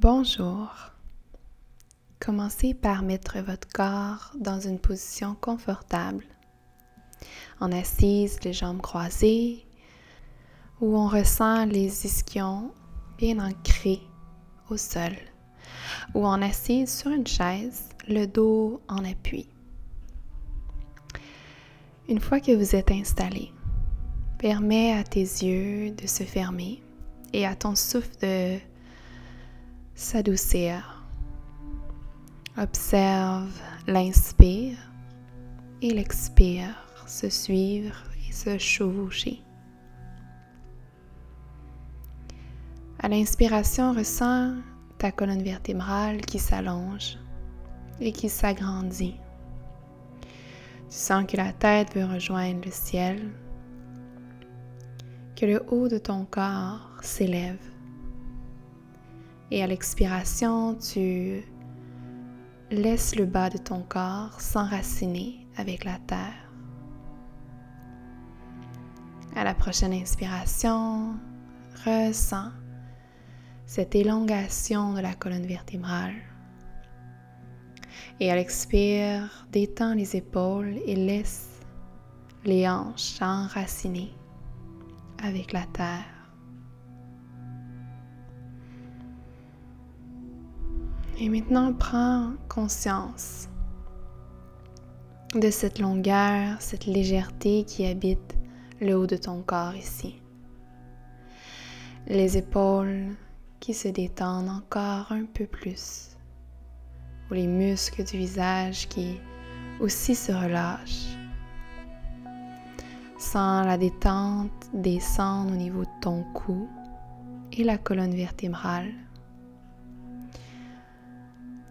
Bonjour. Commencez par mettre votre corps dans une position confortable, en assise, les jambes croisées, où on ressent les ischions bien ancrés au sol, ou en assise sur une chaise, le dos en appui. Une fois que vous êtes installé, permets à tes yeux de se fermer et à ton souffle de s'adoucir. Observe l'inspire et l'expire se suivre et se chevaucher. À l'inspiration, ressens ta colonne vertébrale qui s'allonge et qui s'agrandit. Tu sens que la tête veut rejoindre le ciel, que le haut de ton corps s'élève et à l'expiration, tu laisses le bas de ton corps s'enraciner avec la terre. À la prochaine inspiration, ressens cette élongation de la colonne vertébrale. Et à l'expire, détends les épaules et laisse les hanches s'enraciner avec la terre. Et maintenant, prends conscience de cette longueur, cette légèreté qui habite le haut de ton corps ici. Les épaules qui se détendent encore un peu plus. Ou les muscles du visage qui aussi se relâchent. Sens la détente descendre au niveau de ton cou et la colonne vertébrale.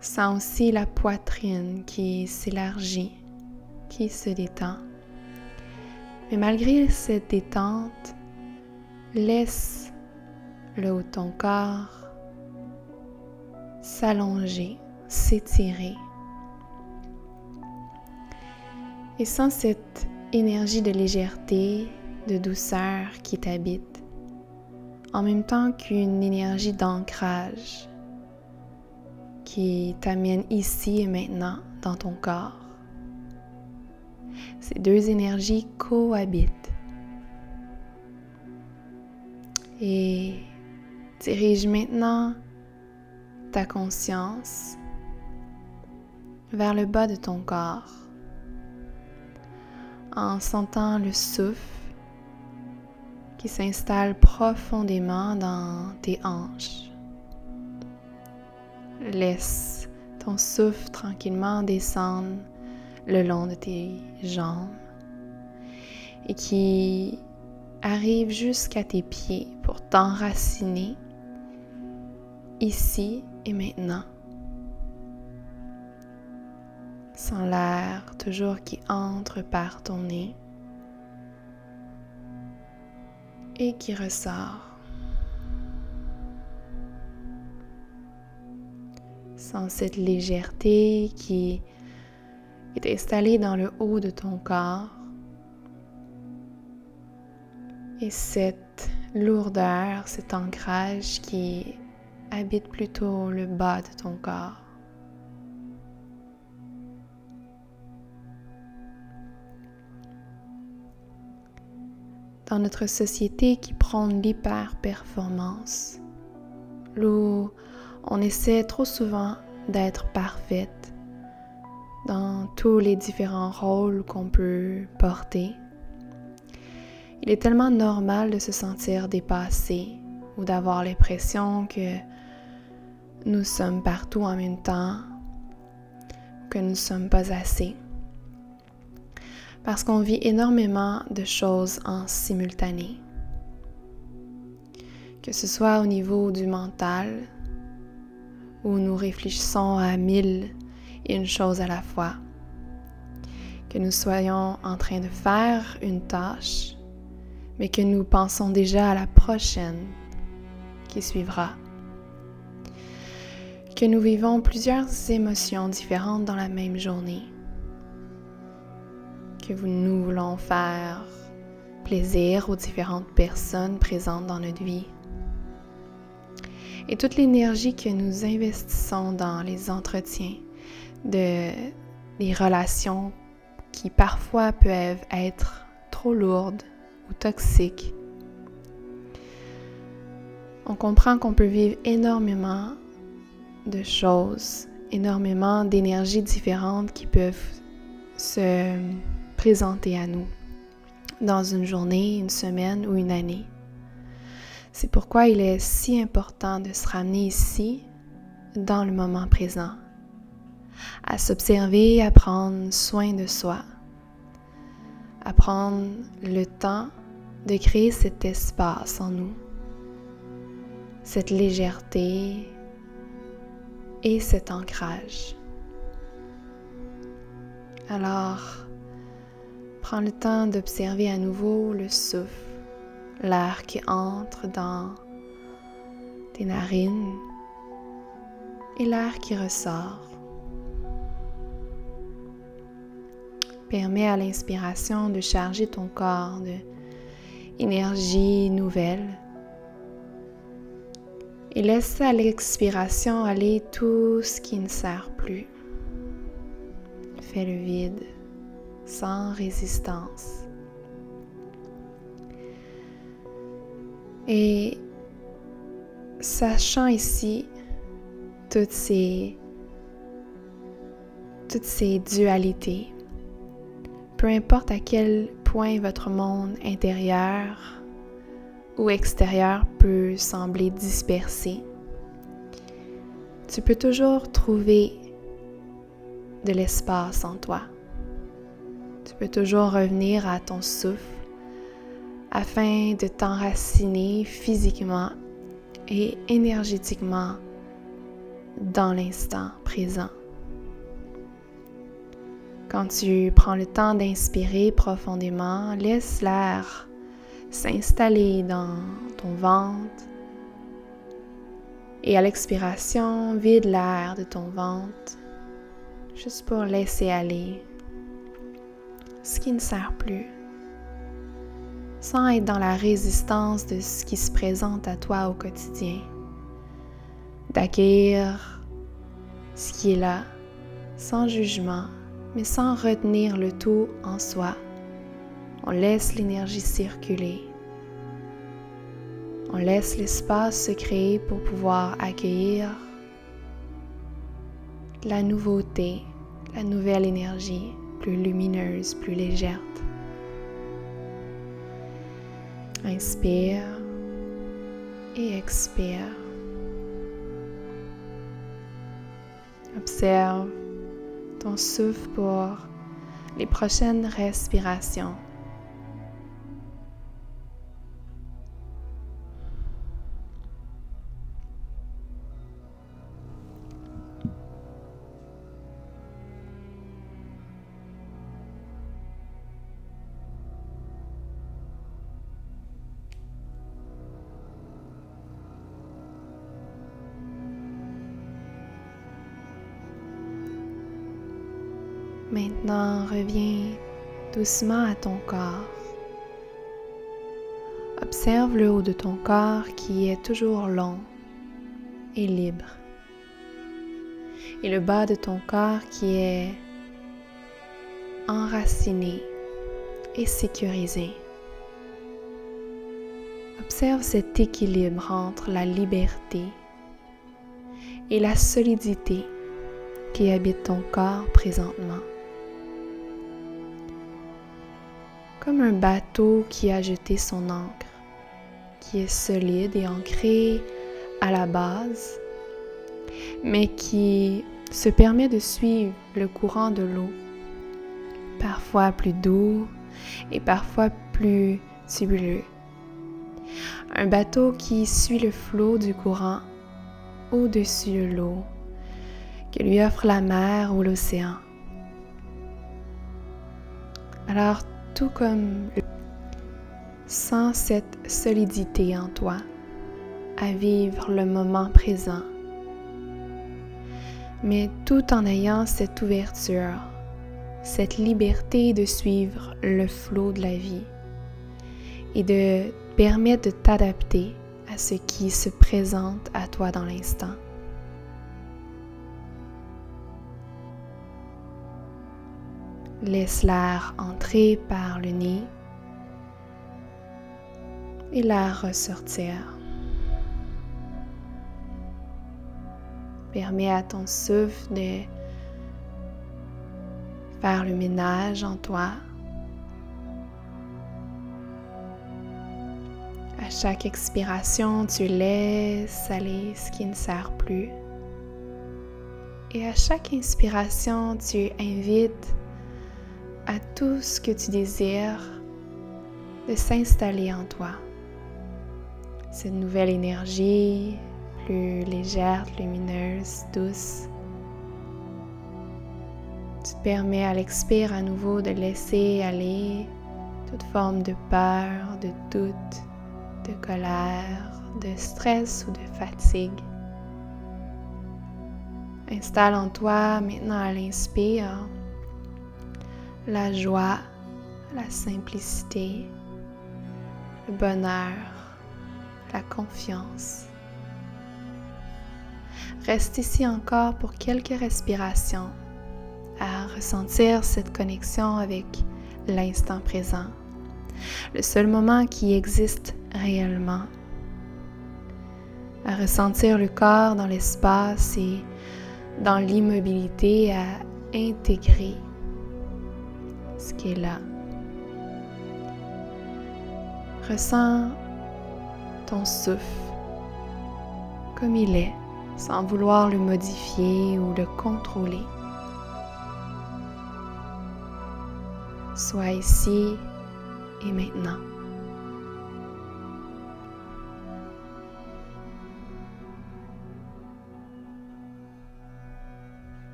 Sens aussi la poitrine qui s'élargit, qui se détend. Mais malgré cette détente, laisse le haut de ton corps s'allonger, s'étirer. Et sens cette énergie de légèreté, de douceur qui t'habite, en même temps qu'une énergie d'ancrage qui t'amène ici et maintenant dans ton corps. Ces deux énergies cohabitent. Et dirige maintenant ta conscience vers le bas de ton corps en sentant le souffle qui s'installe profondément dans tes hanches. Laisse ton souffle tranquillement descendre le long de tes jambes et qui arrive jusqu'à tes pieds pour t'enraciner ici et maintenant. Sans l'air toujours qui entre par ton nez et qui ressort. Cette légèreté qui est installée dans le haut de ton corps et cette lourdeur, cet ancrage qui habite plutôt le bas de ton corps. Dans notre société qui prône l'hyper-performance, l'eau on essaie trop souvent d'être parfaite dans tous les différents rôles qu'on peut porter. Il est tellement normal de se sentir dépassé ou d'avoir l'impression que nous sommes partout en même temps, que nous ne sommes pas assez. Parce qu'on vit énormément de choses en simultané. Que ce soit au niveau du mental, où nous réfléchissons à mille et une chose à la fois. Que nous soyons en train de faire une tâche, mais que nous pensons déjà à la prochaine qui suivra. Que nous vivons plusieurs émotions différentes dans la même journée. Que nous voulons faire plaisir aux différentes personnes présentes dans notre vie Et toute l'énergie que nous investissons dans les entretiens, de, des relations qui parfois peuvent être trop lourdes ou toxiques, on comprend qu'on peut vivre énormément de choses, énormément d'énergies différentes qui peuvent se présenter à nous dans une journée, une semaine ou une année. C'est pourquoi il est si important de se ramener ici, dans le moment présent, à s'observer, à prendre soin de soi, à prendre le temps de créer cet espace en nous, cette légèreté et cet ancrage. Alors, prends le temps d'observer à nouveau le souffle l'air qui entre dans tes narines et l'air qui ressort. Permets à l'inspiration de charger ton corps de énergie nouvelle et laisse à l'expiration aller tout ce qui ne sert plus. Fais le vide sans résistance. Et sachant ici toutes ces, dualités, peu importe à quel point votre monde intérieur ou extérieur peut sembler dispersé, tu peux toujours trouver de l'espace en toi. Tu peux toujours revenir à ton souffle afin de t'enraciner physiquement et énergétiquement dans l'instant présent. Quand tu prends le temps d'inspirer profondément, laisse l'air s'installer dans ton ventre et à l'expiration, vide l'air de ton ventre juste pour laisser aller ce qui ne sert plus sans être dans la résistance de ce qui se présente à toi au quotidien. D'accueillir ce qui est là, sans jugement, mais sans retenir le tout en soi. On laisse l'énergie circuler. On laisse l'espace se créer pour pouvoir accueillir la nouveauté, la nouvelle énergie plus lumineuse, plus légère. Inspire et expire. Observe ton souffle pour les prochaines respirations. Maintenant, reviens doucement à ton corps. Observe le haut de ton corps qui est toujours long et libre. Et le bas de ton corps qui est enraciné et sécurisé. Observe cet équilibre entre la liberté et la solidité qui habite ton corps présentement. Comme un bateau qui a jeté son ancre, qui est solide et ancré à la base, mais qui se permet de suivre le courant de l'eau, parfois plus doux et parfois plus tubuleux. Un bateau qui suit le flot du courant au-dessus de l'eau que lui offre la mer ou l'océan. Alors tout comme sans cette solidité en toi à vivre le moment présent, mais tout en ayant cette ouverture, cette liberté de suivre le flot de la vie et de permettre de t'adapter à ce qui se présente à toi dans l'instant. Laisse l'air entrer par le nez et l'air ressortir. Permets à ton souffle de faire le ménage en toi. À chaque expiration, tu laisses aller ce qui ne sert plus. Et à chaque inspiration, tu invites à tout ce que tu désires de s'installer en toi. Cette nouvelle énergie plus légère, lumineuse, douce. Tu permets à l'expire à nouveau de laisser aller toute forme de peur, de doute, de colère, de stress ou de fatigue. Installe en toi maintenant à l'inspire la joie, la simplicité, le bonheur, la confiance. Reste ici encore pour quelques respirations à ressentir cette connexion avec l'instant présent, le seul moment qui existe réellement, à ressentir le corps dans l'espace et dans l'immobilité, à intégrer ce qui est là. Ressens ton souffle comme il est, sans vouloir le modifier ou le contrôler. Sois ici et maintenant.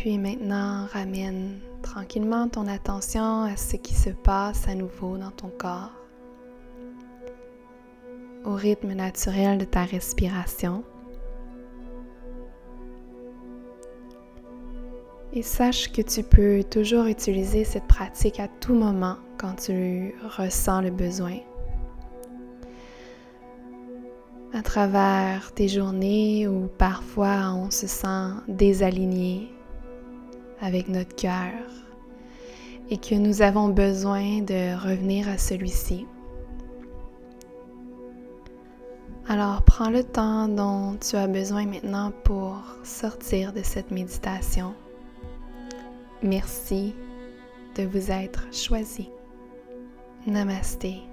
Puis maintenant, ramène tranquillement ton attention à ce qui se passe à nouveau dans ton corps, au rythme naturel de ta respiration. Et sache que tu peux toujours utiliser cette pratique à tout moment quand tu ressens le besoin. À travers tes journées où parfois on se sent désaligné, avec notre cœur et que nous avons besoin de revenir à celui-ci. Alors prends le temps dont tu as besoin maintenant pour sortir de cette méditation. Merci de vous être choisi. Namasté.